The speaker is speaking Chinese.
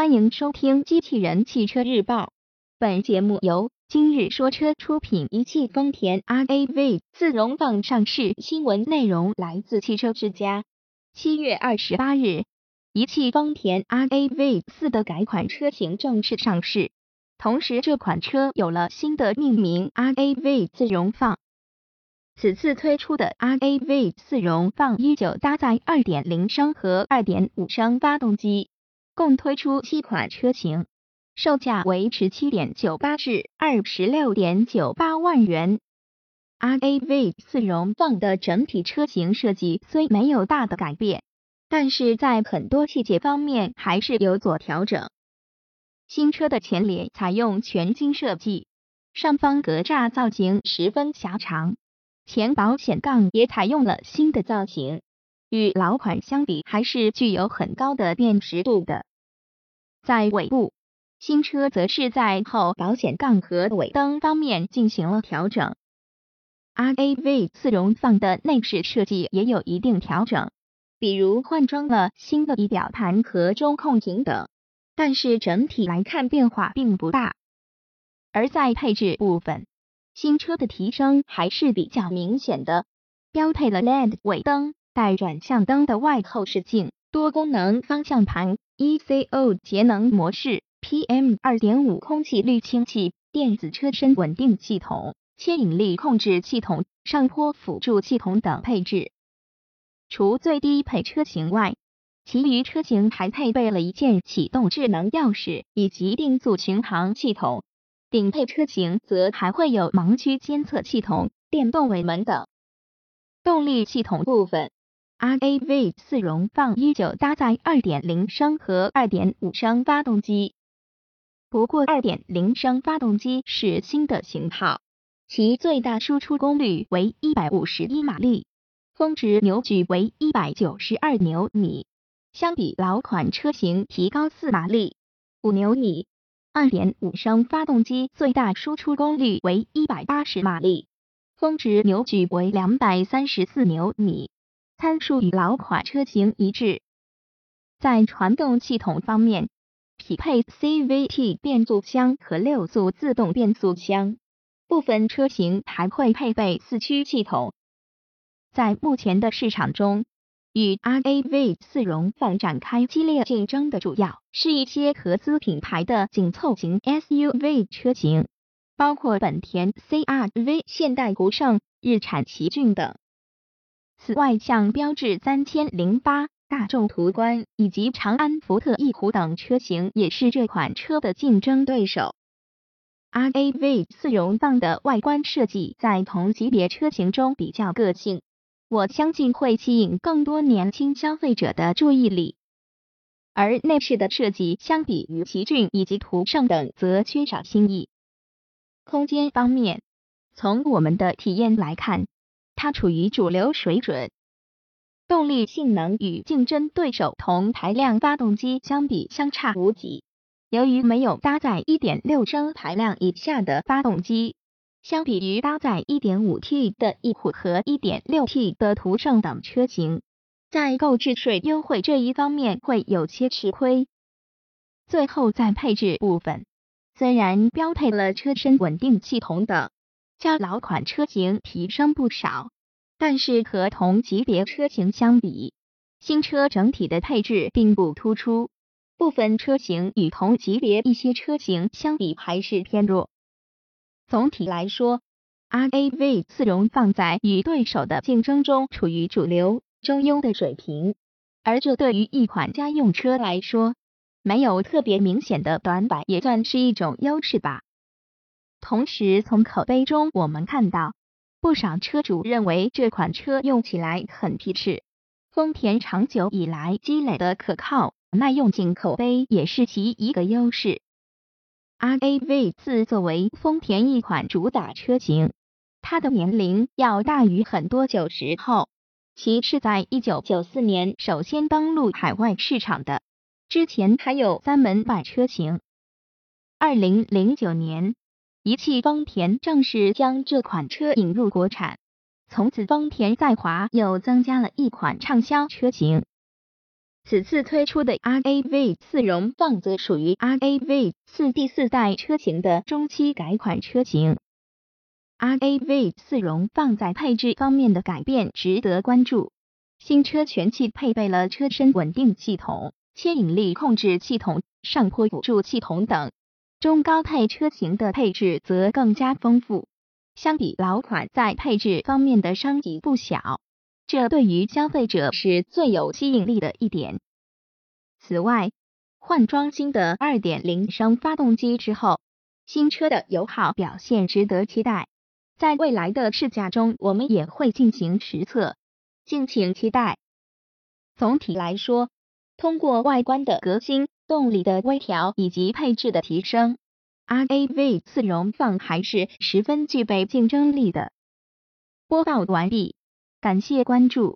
欢迎收听《机器人汽车日报》，本节目由今日说车出品。一汽丰田 RAV 自荣放上市新闻内容来自汽车之家。七月二十八日，一汽丰田 RAV 四的改款车型正式上市，同时这款车有了新的命名 RAV 自荣放。此次推出的 RAV 四荣放依旧搭载2.0升和2.5升发动机。共推出七款车型，售价为十七点九八至二十六点九八万元。RAV 四荣放的整体车型设计虽没有大的改变，但是在很多细节方面还是有所调整。新车的前脸采用全金设计，上方格栅造型十分狭长，前保险杠也采用了新的造型，与老款相比还是具有很高的辨识度的。在尾部，新车则是在后保险杠和尾灯方面进行了调整。RAV 四荣放的内饰设计也有一定调整，比如换装了新的仪表盘和中控屏等，但是整体来看变化并不大。而在配置部分，新车的提升还是比较明显的，标配了 LED 尾灯、带转向灯的外后视镜、多功能方向盘。ECO 节能模式、PM 二点五空气滤清器、电子车身稳定系统、牵引力控制系统、上坡辅助系统等配置。除最低配车型外，其余车型还配备了一键启动智能钥匙以及定速巡航系统。顶配车型则还会有盲区监测系统、电动尾门等。动力系统部分。RAV 四荣放依旧搭载2.0升和2.5升发动机，不过2.0升发动机是新的型号，其最大输出功率为151马力，峰值扭矩为192牛米，相比老款车型提高4马力、5牛米。2.5升发动机最大输出功率为180马力，峰值扭矩为234牛米。参数与老款车型一致。在传动系统方面，匹配 CVT 变速箱和六速自动变速箱，部分车型还会配备四驱系统。在目前的市场中，与 RAV 四荣放展开激烈竞争的主要是一些合资品牌的紧凑型 SUV 车型，包括本田 CR-V、现代途胜、日产奇骏等。此外，像标致三千零八、大众途观以及长安福特翼虎等车型也是这款车的竞争对手。RAV 四荣放的外观设计在同级别车型中比较个性，我相信会吸引更多年轻消费者的注意力。而内饰的设计相比于奇骏以及途胜等，则缺少新意。空间方面，从我们的体验来看。它处于主流水准，动力性能与竞争对手同排量发动机相比相差无几。由于没有搭载1.6升排量以下的发动机，相比于搭载 1.5T 的翼虎和 1.6T 的途胜等车型，在购置税优惠这一方面会有些吃亏。最后在配置部分，虽然标配了车身稳定系统等。较老款车型提升不少，但是和同级别车型相比，新车整体的配置并不突出，部分车型与同级别一些车型相比还是偏弱。总体来说，RAV 四荣放在与对手的竞争中处于主流中庸的水平，而这对于一款家用车来说，没有特别明显的短板，也算是一种优势吧。同时，从口碑中我们看到，不少车主认为这款车用起来很皮实。丰田长久以来积累的可靠、耐用性口碑也是其一个优势。RAV 四作为丰田一款主打车型，它的年龄要大于很多九十后，其是在一九九四年首先登陆海外市场的，之前还有三门版车型。二零零九年。一汽丰田正式将这款车引入国产，从此丰田在华又增加了一款畅销车型。此次推出的 RAV 四荣放则属于 RAV 四第四代车型的中期改款车型。RAV 四荣放在配置方面的改变值得关注。新车全系配备了车身稳定系统、牵引力控制系统、上坡辅助系统等。中高配车型的配置则更加丰富，相比老款在配置方面的升级不小，这对于消费者是最有吸引力的一点。此外，换装新的2.0升发动机之后，新车的油耗表现值得期待。在未来的试驾中，我们也会进行实测，敬请期待。总体来说，通过外观的革新、动力的微调以及配置的提升，RAV 四荣放还是十分具备竞争力的。播报完毕，感谢关注。